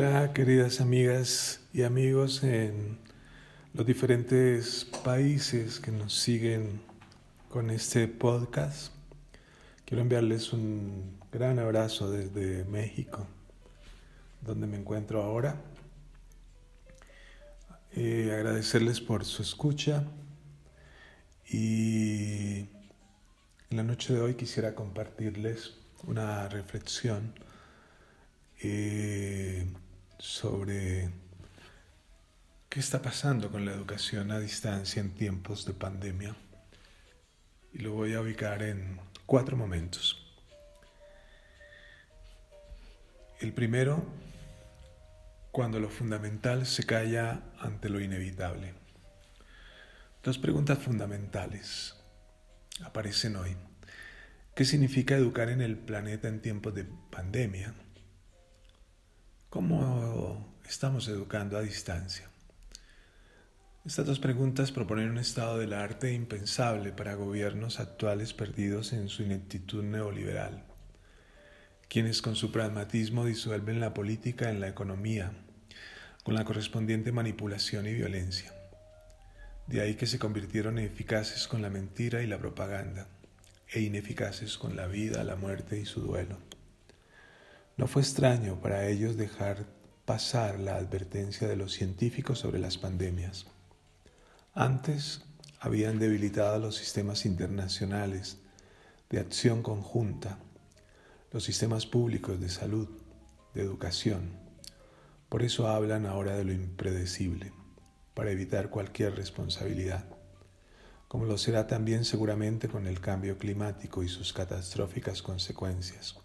Hola queridas amigas y amigos en los diferentes países que nos siguen con este podcast. Quiero enviarles un gran abrazo desde México, donde me encuentro ahora. Eh, agradecerles por su escucha y en la noche de hoy quisiera compartirles una reflexión eh, sobre qué está pasando con la educación a distancia en tiempos de pandemia. Y lo voy a ubicar en cuatro momentos. El primero, cuando lo fundamental se calla ante lo inevitable. Dos preguntas fundamentales aparecen hoy. ¿Qué significa educar en el planeta en tiempos de pandemia? ¿Cómo estamos educando a distancia? Estas dos preguntas proponen un estado del arte impensable para gobiernos actuales perdidos en su ineptitud neoliberal, quienes con su pragmatismo disuelven la política en la economía, con la correspondiente manipulación y violencia. De ahí que se convirtieron eficaces con la mentira y la propaganda, e ineficaces con la vida, la muerte y su duelo. No fue extraño para ellos dejar pasar la advertencia de los científicos sobre las pandemias. Antes habían debilitado los sistemas internacionales de acción conjunta, los sistemas públicos de salud, de educación. Por eso hablan ahora de lo impredecible, para evitar cualquier responsabilidad, como lo será también seguramente con el cambio climático y sus catastróficas consecuencias.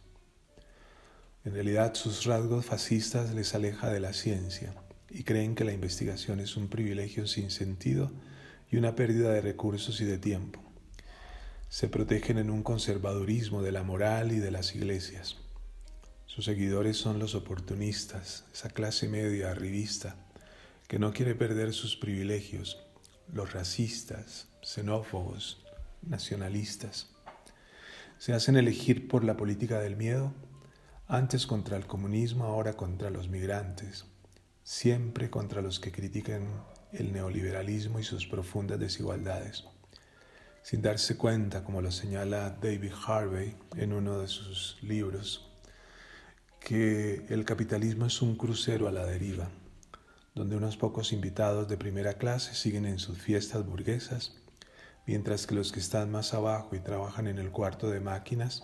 En realidad sus rasgos fascistas les aleja de la ciencia y creen que la investigación es un privilegio sin sentido y una pérdida de recursos y de tiempo. Se protegen en un conservadurismo de la moral y de las iglesias. Sus seguidores son los oportunistas, esa clase media arribista que no quiere perder sus privilegios, los racistas, xenófobos, nacionalistas. Se hacen elegir por la política del miedo antes contra el comunismo, ahora contra los migrantes, siempre contra los que critican el neoliberalismo y sus profundas desigualdades, sin darse cuenta, como lo señala David Harvey en uno de sus libros, que el capitalismo es un crucero a la deriva, donde unos pocos invitados de primera clase siguen en sus fiestas burguesas, mientras que los que están más abajo y trabajan en el cuarto de máquinas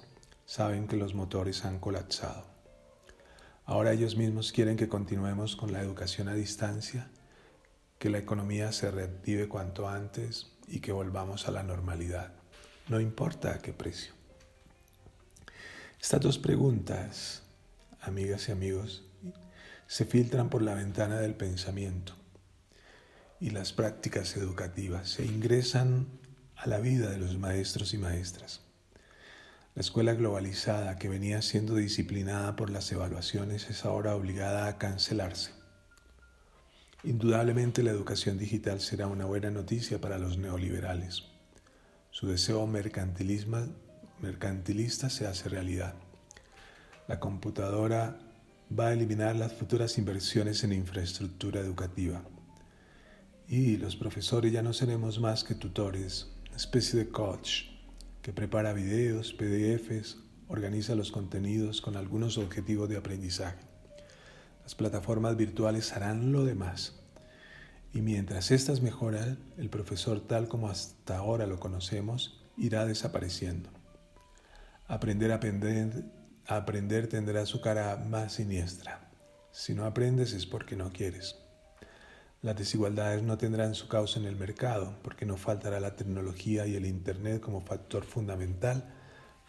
saben que los motores han colapsado. Ahora ellos mismos quieren que continuemos con la educación a distancia, que la economía se reactive cuanto antes y que volvamos a la normalidad, no importa a qué precio. Estas dos preguntas, amigas y amigos, se filtran por la ventana del pensamiento y las prácticas educativas se ingresan a la vida de los maestros y maestras. La escuela globalizada que venía siendo disciplinada por las evaluaciones es ahora obligada a cancelarse. Indudablemente la educación digital será una buena noticia para los neoliberales. Su deseo mercantilista se hace realidad. La computadora va a eliminar las futuras inversiones en infraestructura educativa. Y los profesores ya no seremos más que tutores, especie de coach prepara videos, PDFs, organiza los contenidos con algunos objetivos de aprendizaje. Las plataformas virtuales harán lo demás. Y mientras éstas mejoran, el profesor tal como hasta ahora lo conocemos irá desapareciendo. Aprender aprender, a aprender tendrá su cara más siniestra. Si no aprendes es porque no quieres. Las desigualdades no tendrán su causa en el mercado, porque no faltará la tecnología y el Internet como factor fundamental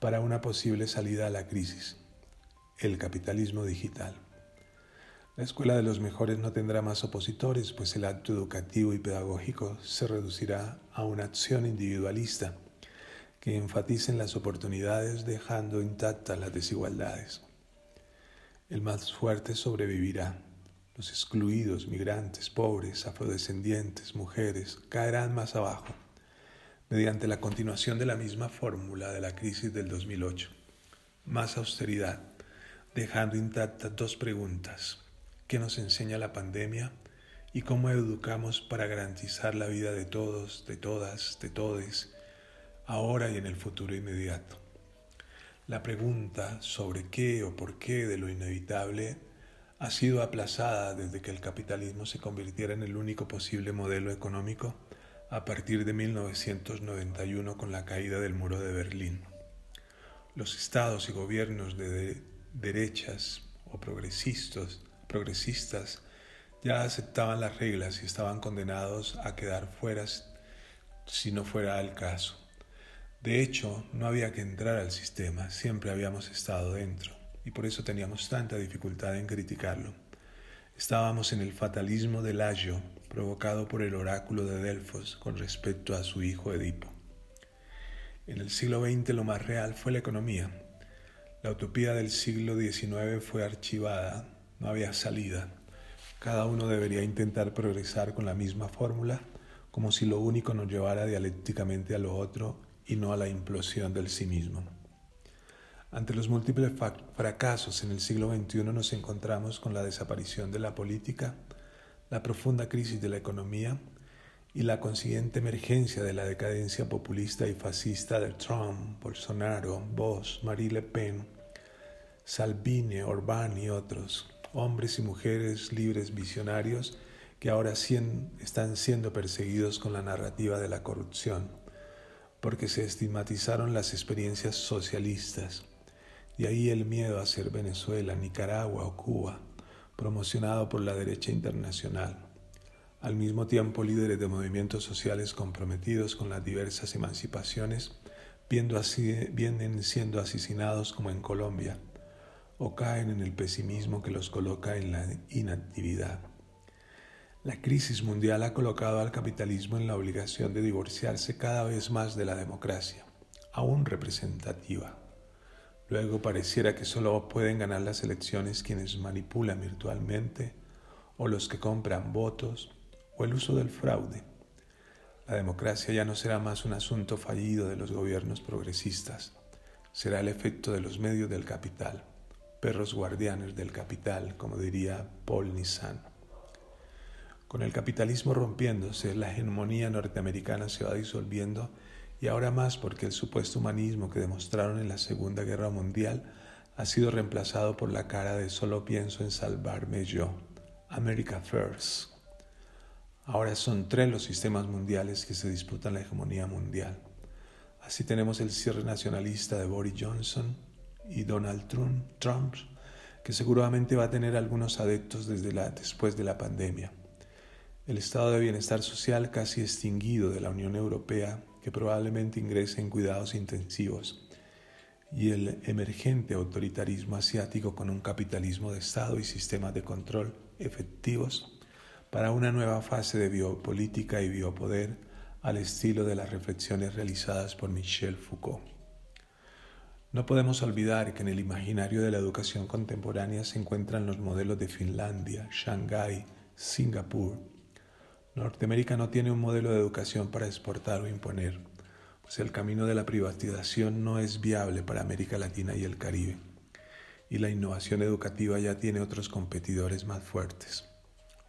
para una posible salida a la crisis, el capitalismo digital. La escuela de los mejores no tendrá más opositores, pues el acto educativo y pedagógico se reducirá a una acción individualista que enfatice en las oportunidades dejando intactas las desigualdades. El más fuerte sobrevivirá los excluidos, migrantes, pobres, afrodescendientes, mujeres, caerán más abajo, mediante la continuación de la misma fórmula de la crisis del 2008. Más austeridad, dejando intactas dos preguntas. qué nos enseña la pandemia y cómo educamos para garantizar la vida de todos, de todas, de todes, ahora y en el futuro inmediato. La pregunta sobre qué o por qué de lo inevitable ha sido aplazada desde que el capitalismo se convirtiera en el único posible modelo económico a partir de 1991 con la caída del muro de Berlín. Los estados y gobiernos de derechas o progresistas, ya aceptaban las reglas y estaban condenados a quedar fuera si no fuera el caso. De hecho, no había que entrar al sistema, siempre habíamos estado dentro, y por eso teníamos tanta dificultad en criticarlo. Estábamos en el fatalismo del ayo, provocado por el oráculo de Delfos con respecto a su hijo Edipo. En el siglo XX lo más real fue la economía. La utopía del siglo XIX fue archivada, no había salida. Cada uno debería intentar progresar con la misma fórmula, como si lo único nos llevara dialécticamente a lo otro y no a la implosión del sí mismo. Ante los múltiples fracasos en el siglo XXI nos encontramos con la desaparición de la política, la profunda crisis de la economía y la consiguiente emergencia de la decadencia populista y fascista de Trump, Bolsonaro, Bosch, Marie Le Pen, Salvini, Orbán y otros hombres y mujeres libres visionarios que ahora están siendo perseguidos con la narrativa de la corrupción, porque se estigmatizaron las experiencias socialistas, y ahí el miedo a ser Venezuela, Nicaragua o Cuba, promocionado por la derecha internacional. Al mismo tiempo, líderes de movimientos sociales comprometidos con las diversas emancipaciones vienen siendo asesinados como en Colombia, o caen en el pesimismo que los coloca en la inactividad. La crisis mundial ha colocado al capitalismo en la obligación de divorciarse cada vez más de la democracia, aún representativa. Luego pareciera que solo pueden ganar las elecciones quienes manipulan virtualmente o los que compran votos o el uso del fraude. La democracia ya no será más un asunto fallido de los gobiernos progresistas, será el efecto de los medios del capital perros guardianes del capital, como diría Paul Nissan. Con el capitalismo rompiéndose, la hegemonía norteamericana se va disolviendo y ahora más porque el supuesto humanismo que demostraron en la Segunda Guerra Mundial ha sido reemplazado por la cara de solo pienso en salvarme yo, America First. Ahora son tres los sistemas mundiales que se disputan la hegemonía mundial. Así tenemos el cierre nacionalista de Boris Johnson, y Donald Trump, que seguramente va a tener algunos adeptos desde la, después de la pandemia. El estado de bienestar social casi extinguido de la Unión Europea, que probablemente ingrese en cuidados intensivos, y el emergente autoritarismo asiático con un capitalismo de Estado y sistemas de control efectivos para una nueva fase de biopolítica y biopoder al estilo de las reflexiones realizadas por Michel Foucault. No podemos olvidar que en el imaginario de la educación contemporánea se encuentran los modelos de Finlandia, Shanghái, Singapur. Norteamérica no tiene un modelo de educación para exportar o imponer, pues el camino de la privatización no es viable para América Latina y el Caribe, y la innovación educativa ya tiene otros competidores más fuertes.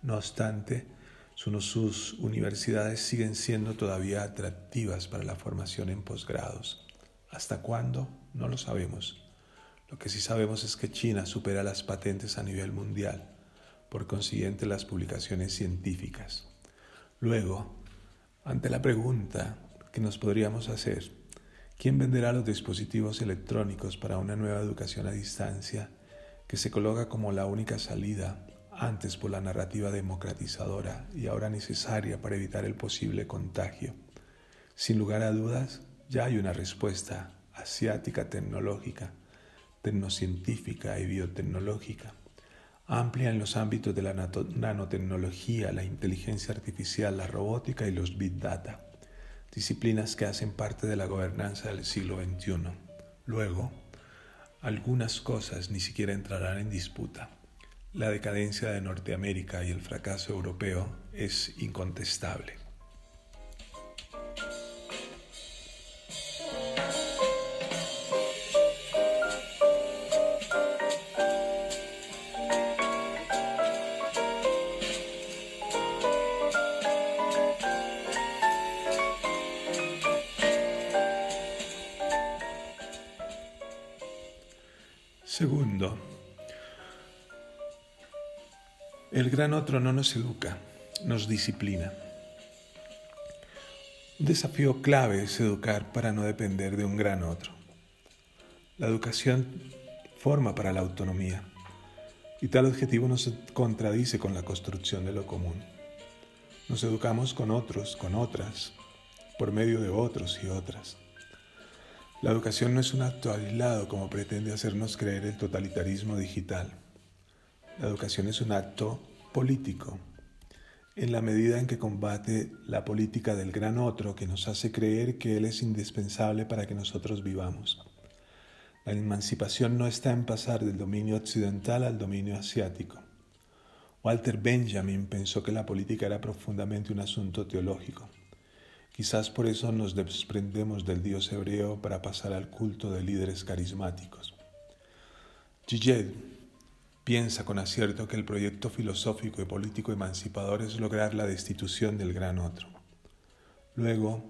No obstante, sus universidades siguen siendo todavía atractivas para la formación en posgrados. ¿Hasta cuándo? No lo sabemos. Lo que sí sabemos es que China supera las patentes a nivel mundial, por consiguiente las publicaciones científicas. Luego, ante la pregunta que nos podríamos hacer, ¿quién venderá los dispositivos electrónicos para una nueva educación a distancia que se coloca como la única salida antes por la narrativa democratizadora y ahora necesaria para evitar el posible contagio? Sin lugar a dudas, ya hay una respuesta asiática tecnológica, tecnocientífica y biotecnológica, amplia en los ámbitos de la nanotecnología, la inteligencia artificial, la robótica y los big data, disciplinas que hacen parte de la gobernanza del siglo XXI. Luego, algunas cosas ni siquiera entrarán en disputa. La decadencia de Norteamérica y el fracaso europeo es incontestable. Segundo, el gran otro no nos educa, nos disciplina. Un desafío clave es educar para no depender de un gran otro. La educación forma para la autonomía y tal objetivo no se contradice con la construcción de lo común. Nos educamos con otros, con otras, por medio de otros y otras. La educación no es un acto aislado como pretende hacernos creer el totalitarismo digital. La educación es un acto político, en la medida en que combate la política del gran otro que nos hace creer que Él es indispensable para que nosotros vivamos. La emancipación no está en pasar del dominio occidental al dominio asiático. Walter Benjamin pensó que la política era profundamente un asunto teológico. Quizás por eso nos desprendemos del Dios hebreo para pasar al culto de líderes carismáticos. Gillet piensa con acierto que el proyecto filosófico y político emancipador es lograr la destitución del gran otro. Luego,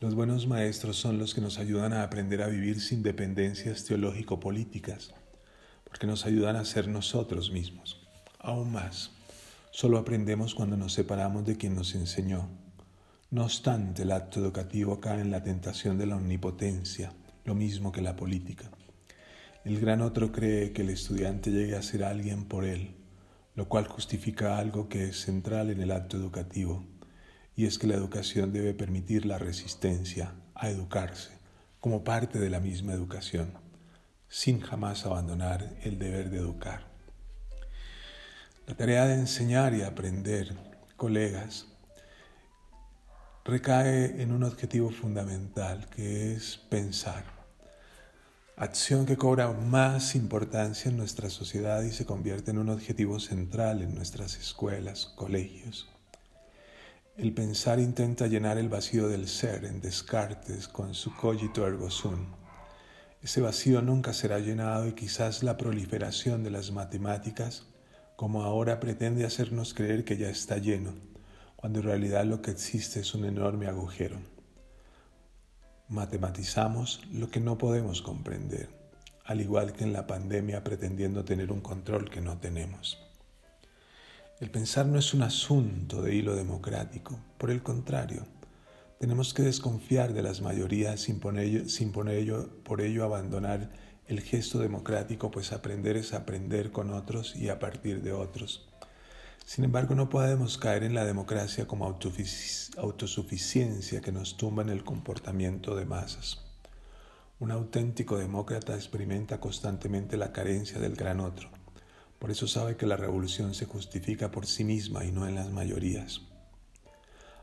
los buenos maestros son los que nos ayudan a aprender a vivir sin dependencias teológico-políticas, porque nos ayudan a ser nosotros mismos. Aún más, solo aprendemos cuando nos separamos de quien nos enseñó no obstante, el acto educativo cae en la tentación de la omnipotencia, lo mismo que la política. El gran otro cree que el estudiante llegue a ser alguien por él, lo cual justifica algo que es central en el acto educativo, y es que la educación debe permitir la resistencia a educarse como parte de la misma educación, sin jamás abandonar el deber de educar. La tarea de enseñar y aprender, colegas, recae en un objetivo fundamental que es pensar. Acción que cobra más importancia en nuestra sociedad y se convierte en un objetivo central en nuestras escuelas, colegios. El pensar intenta llenar el vacío del ser en Descartes con su cogito ergo sum. Ese vacío nunca será llenado y quizás la proliferación de las matemáticas, como ahora pretende hacernos creer que ya está lleno, cuando en realidad lo que existe es un enorme agujero. Matematizamos lo que no podemos comprender, al igual que en la pandemia pretendiendo tener un control que no tenemos. El pensar no es un asunto de hilo democrático, por el contrario, tenemos que desconfiar de las mayorías sin, sin por ello abandonar el gesto democrático, pues aprender es aprender con otros y a partir de otros. Sin embargo, no podemos caer en la democracia como autosuficiencia que nos tumba en el comportamiento de masas. Un auténtico demócrata experimenta constantemente la carencia del gran otro. Por eso sabe que la revolución se justifica por sí misma y no en las mayorías.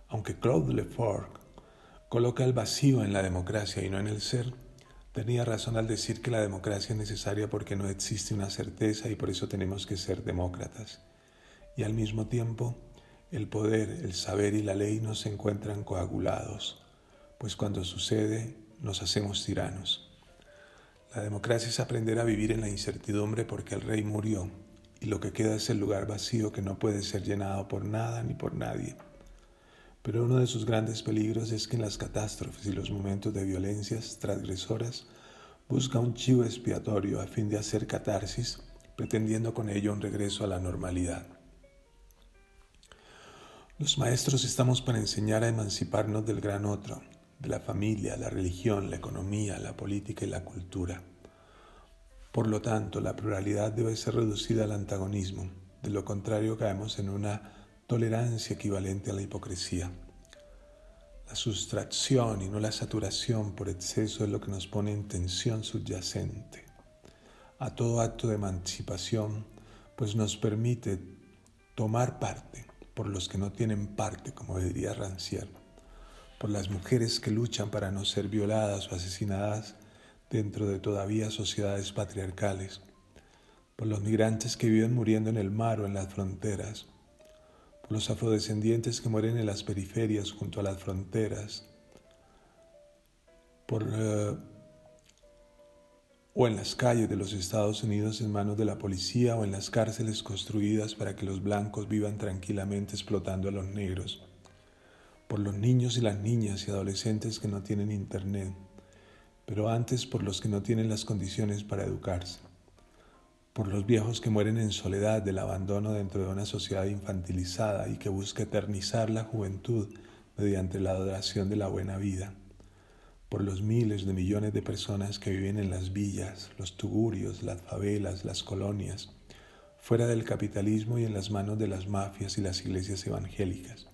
Aunque Claude Lefort coloca el vacío en la democracia y no en el ser, tenía razón al decir que la democracia es necesaria porque no existe una certeza y por eso tenemos que ser demócratas y al mismo tiempo el poder, el saber y la ley no se encuentran coagulados, pues cuando sucede nos hacemos tiranos. La democracia es aprender a vivir en la incertidumbre porque el rey murió y lo que queda es el lugar vacío que no puede ser llenado por nada ni por nadie. Pero uno de sus grandes peligros es que en las catástrofes y los momentos de violencias transgresoras busca un chivo expiatorio a fin de hacer catarsis, pretendiendo con ello un regreso a la normalidad. Los maestros estamos para enseñar a emanciparnos del gran otro, de la familia, la religión, la economía, la política y la cultura. Por lo tanto, la pluralidad debe ser reducida al antagonismo, de lo contrario caemos en una tolerancia equivalente a la hipocresía. La sustracción y no la saturación por exceso es lo que nos pone en tensión subyacente a todo acto de emancipación, pues nos permite tomar parte por los que no tienen parte, como diría Rancière, por las mujeres que luchan para no ser violadas o asesinadas dentro de todavía sociedades patriarcales, por los migrantes que viven muriendo en el mar o en las fronteras, por los afrodescendientes que mueren en las periferias junto a las fronteras, por eh, o en las calles de los Estados Unidos en manos de la policía o en las cárceles construidas para que los blancos vivan tranquilamente explotando a los negros, por los niños y las niñas y adolescentes que no tienen internet, pero antes por los que no tienen las condiciones para educarse, por los viejos que mueren en soledad del abandono dentro de una sociedad infantilizada y que busca eternizar la juventud mediante la adoración de la buena vida, por los miles de millones de personas que viven en las villas, los tugurios, las favelas, las colonias, fuera del capitalismo y en las manos de las mafias y las iglesias evangélicas,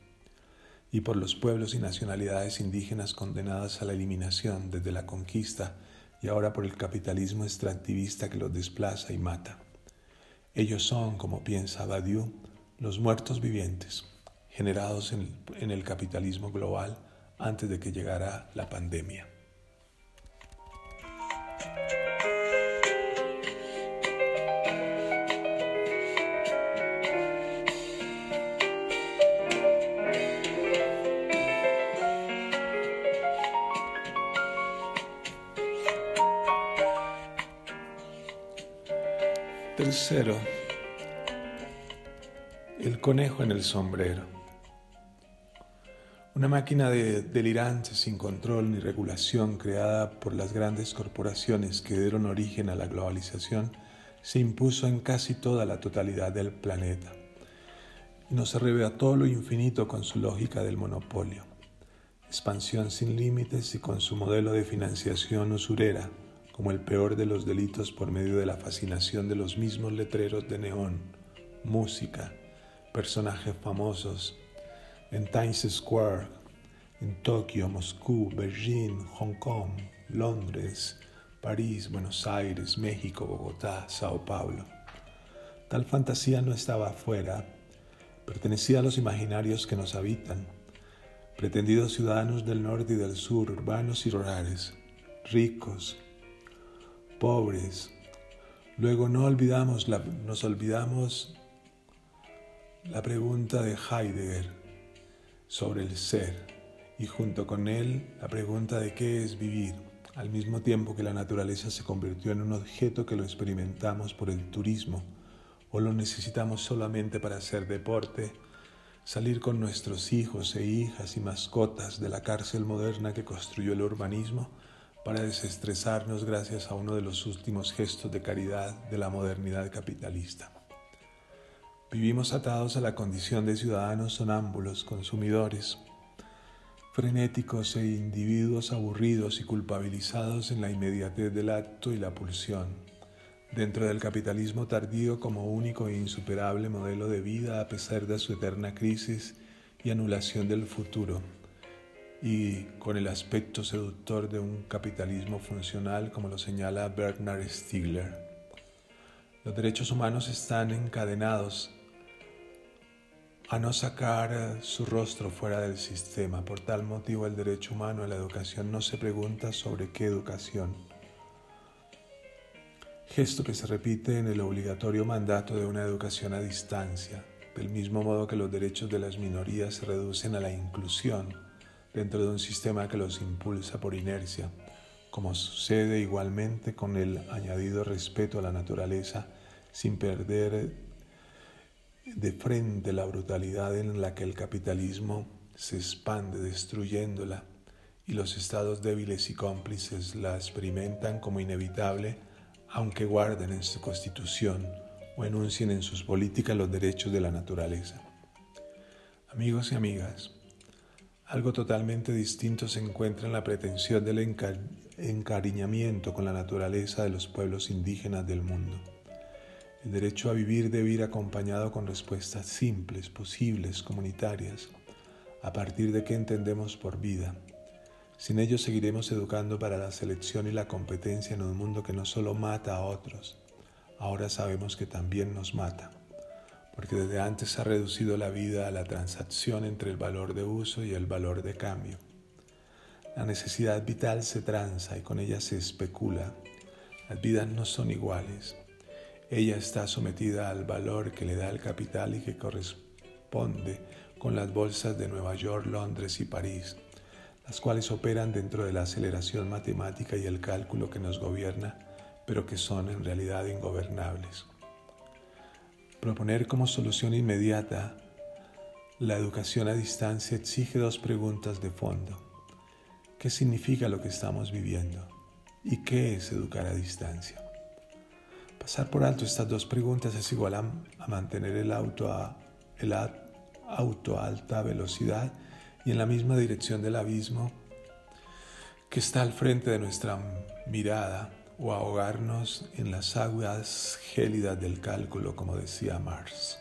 y por los pueblos y nacionalidades indígenas condenadas a la eliminación desde la conquista y ahora por el capitalismo extractivista que los desplaza y mata. Ellos son, como piensa Badiou, los muertos vivientes, generados en, en el capitalismo global antes de que llegara la pandemia. Tercero, el conejo en el sombrero. Una máquina de delirante sin control ni regulación creada por las grandes corporaciones que dieron origen a la globalización se impuso en casi toda la totalidad del planeta. Y nos arrebató lo infinito con su lógica del monopolio, expansión sin límites y con su modelo de financiación usurera como el peor de los delitos por medio de la fascinación de los mismos letreros de neón, música, personajes famosos, en Times Square, en Tokio, Moscú, Beijing, Hong Kong, Londres, París, Buenos Aires, México, Bogotá, Sao Paulo. Tal fantasía no estaba afuera, pertenecía a los imaginarios que nos habitan, pretendidos ciudadanos del norte y del sur, urbanos y rurales, ricos, pobres. Luego no olvidamos la, nos olvidamos la pregunta de Heidegger sobre el ser y junto con él la pregunta de qué es vivir, al mismo tiempo que la naturaleza se convirtió en un objeto que lo experimentamos por el turismo o lo necesitamos solamente para hacer deporte, salir con nuestros hijos e hijas y mascotas de la cárcel moderna que construyó el urbanismo para desestresarnos gracias a uno de los últimos gestos de caridad de la modernidad capitalista. Vivimos atados a la condición de ciudadanos sonámbulos, consumidores, frenéticos e individuos aburridos y culpabilizados en la inmediatez del acto y la pulsión, dentro del capitalismo tardío como único e insuperable modelo de vida a pesar de su eterna crisis y anulación del futuro y con el aspecto seductor de un capitalismo funcional como lo señala Bernard Stiegler. Los derechos humanos están encadenados a no sacar su rostro fuera del sistema. Por tal motivo el derecho humano a la educación no se pregunta sobre qué educación. Gesto que se repite en el obligatorio mandato de una educación a distancia, del mismo modo que los derechos de las minorías se reducen a la inclusión dentro de un sistema que los impulsa por inercia, como sucede igualmente con el añadido respeto a la naturaleza sin perder de frente la brutalidad en la que el capitalismo se expande destruyéndola y los estados débiles y cómplices la experimentan como inevitable aunque guarden en su constitución o enuncien en sus políticas los derechos de la naturaleza. Amigos y amigas, algo totalmente distinto se encuentra en la pretensión del encariñamiento con la naturaleza de los pueblos indígenas del mundo. El derecho a vivir debe ir acompañado con respuestas simples, posibles, comunitarias, a partir de qué entendemos por vida. Sin ello seguiremos educando para la selección y la competencia en un mundo que no solo mata a otros, ahora sabemos que también nos mata porque desde antes ha reducido la vida a la transacción entre el valor de uso y el valor de cambio. La necesidad vital se tranza y con ella se especula. Las vidas no son iguales. Ella está sometida al valor que le da el capital y que corresponde con las bolsas de Nueva York, Londres y París, las cuales operan dentro de la aceleración matemática y el cálculo que nos gobierna, pero que son en realidad ingobernables. Proponer como solución inmediata la educación a distancia exige dos preguntas de fondo. ¿Qué significa lo que estamos viviendo? ¿Y qué es educar a distancia? Pasar por alto estas dos preguntas es igual a, mantener el auto a, el auto a alta velocidad y en la misma dirección del abismo que está al frente de nuestra mirada o ahogarnos en las aguas gélidas del cálculo, como decía Marx.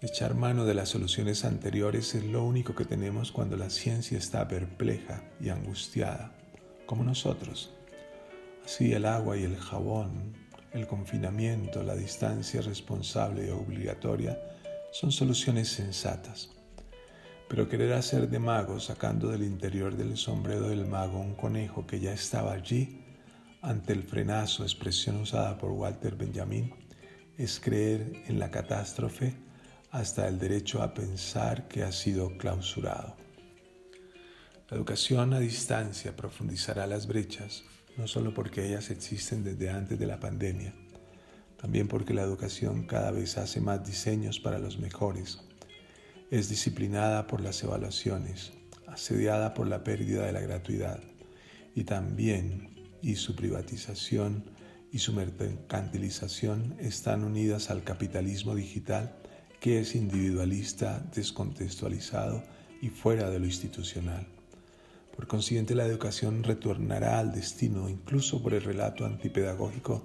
Echar mano de las soluciones anteriores es lo único que tenemos cuando la ciencia está perpleja y angustiada, como nosotros. Así el agua y el jabón, el confinamiento, la distancia responsable y obligatoria son soluciones sensatas. Pero querer hacer de mago sacando del interior del sombrero del mago un conejo que ya estaba allí, ante el frenazo, expresión usada por Walter Benjamin, es creer en la catástrofe hasta el derecho a pensar que ha sido clausurado. La educación a distancia profundizará las brechas, no solo porque ellas existen desde antes de la pandemia, también porque la educación cada vez hace más diseños para los mejores, es disciplinada por las evaluaciones, asediada por la pérdida de la gratuidad y también y su privatización y su mercantilización están unidas al capitalismo digital que es individualista, descontextualizado y fuera de lo institucional. Por consiguiente, la educación retornará al destino, incluso por el relato antipedagógico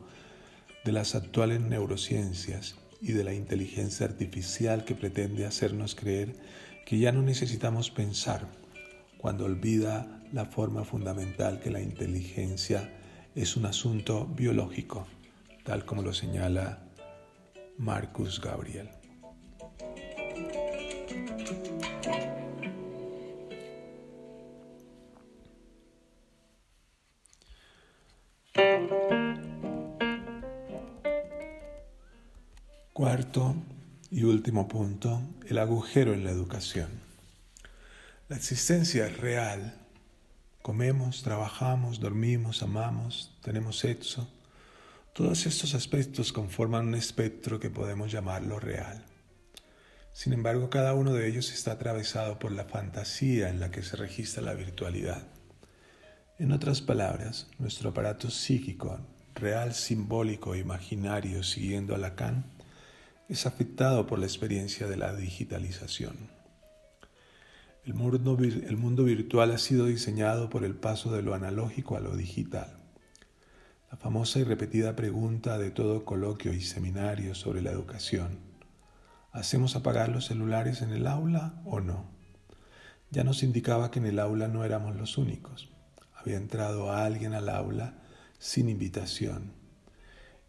de las actuales neurociencias y de la inteligencia artificial que pretende hacernos creer que ya no necesitamos pensar cuando olvida la forma fundamental que la inteligencia es un asunto biológico, tal como lo señala Marcus Gabriel. Cuarto y último punto, el agujero en la educación. La existencia es real. Comemos, trabajamos, dormimos, amamos, tenemos sexo. Todos estos aspectos conforman un espectro que podemos llamarlo real. Sin embargo, cada uno de ellos está atravesado por la fantasía en la que se registra la virtualidad. En otras palabras, nuestro aparato psíquico, real, simbólico e imaginario, siguiendo a Lacan, es afectado por la experiencia de la digitalización. El mundo, virtual ha sido diseñado por el paso de lo analógico a lo digital. La famosa y repetida pregunta de todo coloquio y seminario sobre la educación. ¿Hacemos apagar los celulares en el aula o no? Ya nos indicaba que en el aula no éramos los únicos. Había entrado alguien al aula sin invitación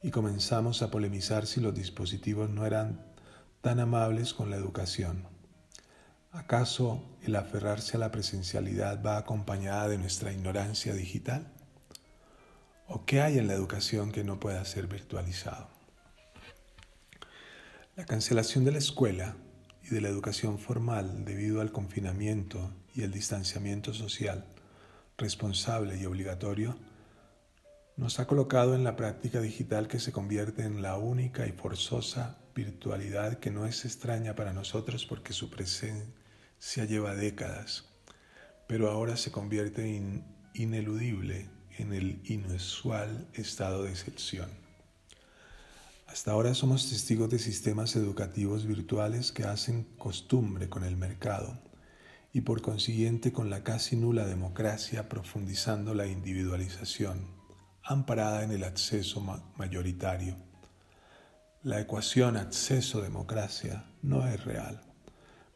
y comenzamos a polemizar si los dispositivos no eran tan amables con la educación. ¿Acaso el aferrarse a la presencialidad va acompañada de nuestra ignorancia digital? ¿O qué hay en la educación que no pueda ser virtualizado? La cancelación de la escuela y de la educación formal debido al confinamiento y el distanciamiento social responsable y obligatorio nos ha colocado en la práctica digital que se convierte en la única y forzosa virtualidad que no es extraña para nosotros porque su presencia lleva décadas, pero ahora se convierte in ineludible en el inusual estado de excepción. Hasta ahora somos testigos de sistemas educativos virtuales que hacen costumbre con el mercado y por consiguiente con la casi nula democracia profundizando la individualización amparada en el acceso mayoritario. La ecuación acceso-democracia no es real,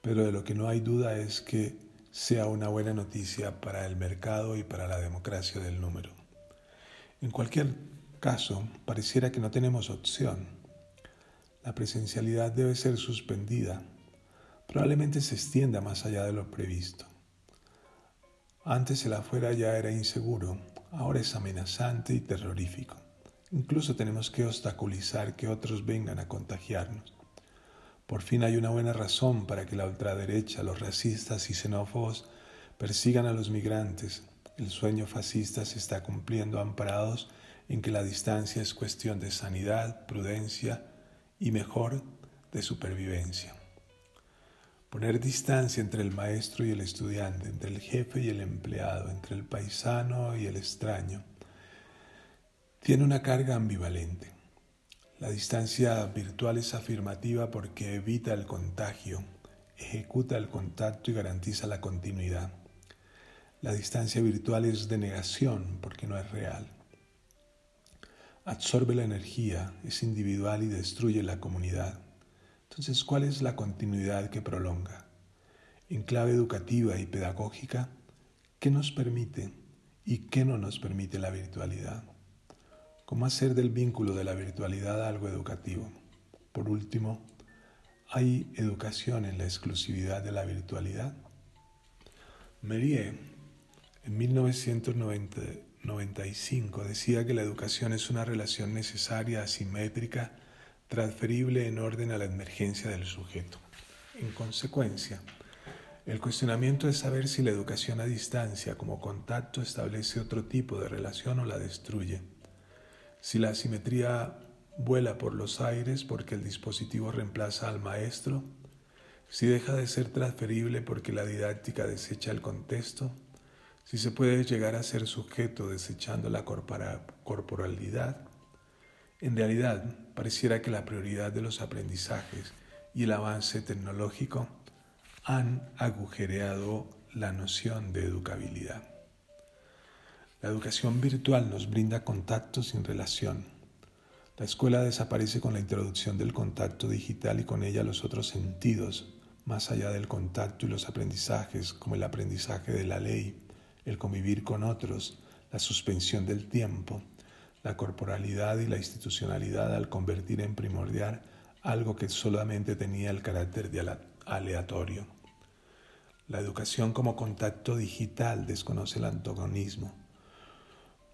pero de lo que no hay duda es que sea una buena noticia para el mercado y para la democracia del número. En cualquier caso, pareciera que no tenemos opción. La presencialidad debe ser suspendida. Probablemente se extienda más allá de lo previsto. Antes el afuera ya era inseguro ahora es amenazante y terrorífico. Incluso tenemos que obstaculizar que otros vengan a contagiarnos. Por fin hay una buena razón para que la ultraderecha, los racistas y xenófobos persigan a los migrantes. El sueño fascista se está cumpliendo amparados en que la distancia es cuestión de sanidad, prudencia y mejor de supervivencia. Poner distancia entre el maestro y el estudiante, entre el jefe y el empleado, entre el paisano y el extraño, tiene una carga ambivalente. La distancia virtual es afirmativa porque evita el contagio, ejecuta el contacto y garantiza la continuidad. La distancia virtual es de negación porque no es real. Absorbe la energía, es individual y destruye la comunidad. Entonces, ¿cuál es la continuidad que prolonga? En clave educativa y pedagógica, ¿qué nos permite y qué no nos permite la virtualidad? ¿Cómo hacer del vínculo de la virtualidad algo educativo? Por último, ¿hay educación en la exclusividad de la virtualidad? Merie, en 1995, decía que la educación es una relación necesaria, asimétrica, transferible en orden a la emergencia del sujeto. En consecuencia, el cuestionamiento es saber si la educación a distancia como contacto establece otro tipo de relación o la destruye si la asimetría vuela por los aires porque el dispositivo reemplaza al maestro, si deja de ser transferible porque la didáctica desecha el contexto, si se puede llegar a ser sujeto desechando la corporalidad, en realidad pareciera que la prioridad de los aprendizajes y el avance tecnológico han agujereado la noción de educabilidad. La educación virtual nos brinda contacto sin relación. La escuela desaparece con la introducción del contacto digital y con ella los otros sentidos, más allá del contacto y los aprendizajes, como el aprendizaje de la ley, el convivir con otros, la suspensión del tiempo, la corporalidad y la institucionalidad al convertir en primordial algo que solamente tenía el carácter de aleatorio. La educación como contacto digital desconoce el antagonismo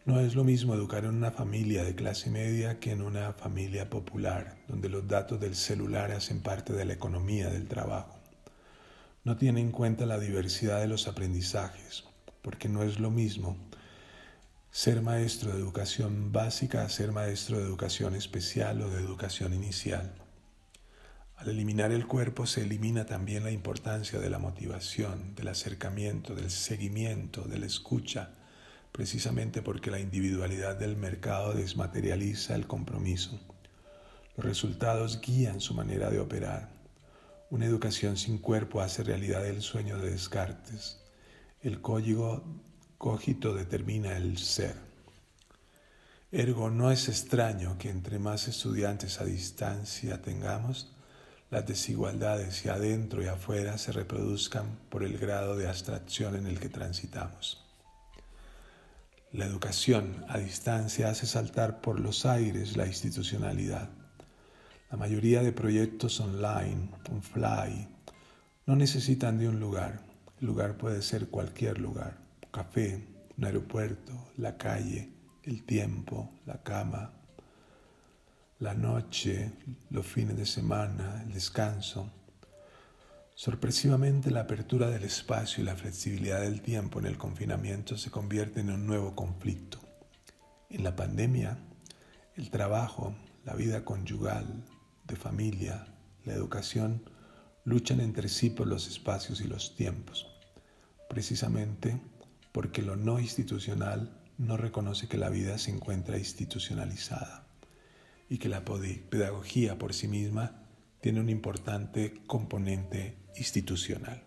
no es lo mismo educar en una familia de clase media que en una familia popular, donde los datos del celular hacen parte de la economía del trabajo. No tiene en cuenta la diversidad de los aprendizajes, porque no es lo mismo ser maestro de educación básica a ser maestro de educación especial o de educación inicial. Al eliminar el cuerpo se elimina también la importancia de la motivación, del acercamiento, del seguimiento, de la escucha, precisamente porque la individualidad del mercado desmaterializa el compromiso. Los resultados guían su manera de operar. Una educación sin cuerpo hace realidad el sueño de Descartes. El código cogito determina el ser. Ergo, no es extraño que entre más estudiantes a distancia tengamos, las desigualdades y adentro y afuera se reproduzcan por el grado de abstracción en el que transitamos. La educación a distancia hace saltar por los aires la institucionalidad. La mayoría de proyectos online, un fly, no necesitan de un lugar. El lugar puede ser cualquier lugar. Café, un aeropuerto, la calle, el tiempo, la cama, la noche, los fines de semana, el descanso. Sorpresivamente la apertura del espacio y la flexibilidad del tiempo en el confinamiento se convierten en un nuevo conflicto. En la pandemia, el trabajo, la vida conyugal, de familia, la educación, luchan entre sí por los espacios y los tiempos, precisamente porque lo no institucional no reconoce que la vida se encuentra institucionalizada y que la pedagogía por sí misma tiene un importante componente institucional.